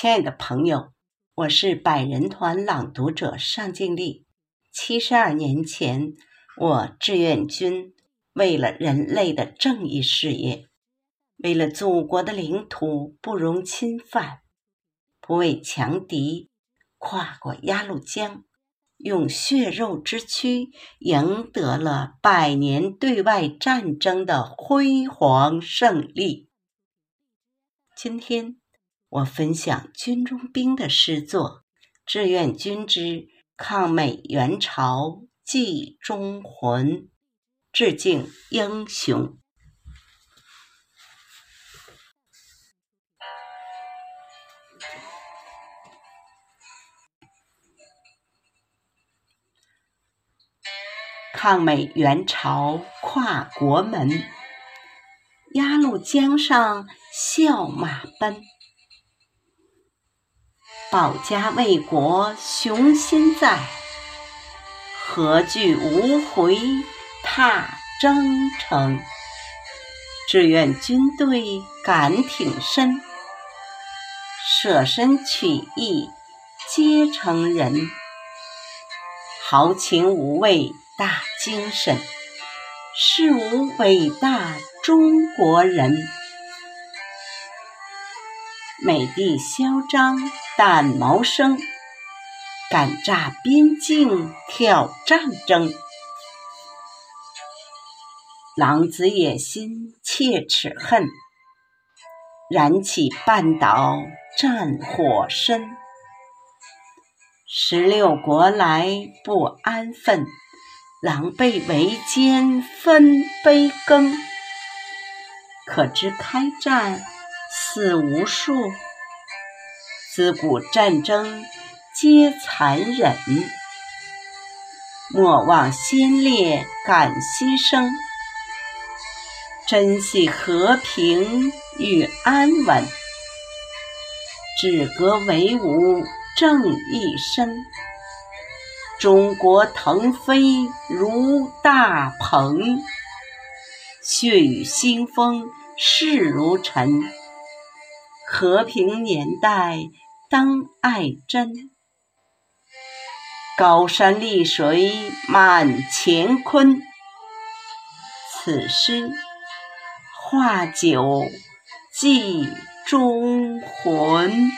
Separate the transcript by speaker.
Speaker 1: 亲爱的朋友，我是百人团朗读者尚静丽。七十二年前，我志愿军为了人类的正义事业，为了祖国的领土不容侵犯，不畏强敌，跨过鸭绿江，用血肉之躯赢得了百年对外战争的辉煌胜利。今天。我分享军中兵的诗作《志愿军之抗美援朝记忠魂》，致敬英雄。抗美援朝跨国门，鸭绿江上笑马奔。保家卫国雄心在，何惧无回踏征程？志愿军队敢挺身，舍身取义皆成仁。豪情无畏大精神，是吾伟大中国人。美帝嚣张。但谋生，敢炸边境挑战争，狼子野心切齿恨，燃起半岛战火深。十六国来不安分，狼狈为奸分杯羹。可知开战死无数。自古战争皆残忍，莫忘先烈敢牺牲，珍惜和平与安稳，止戈为武正一身，中国腾飞如大鹏，血雨腥风势如尘。和平年代当爱珍，高山丽水满乾坤。此诗画酒寄忠魂。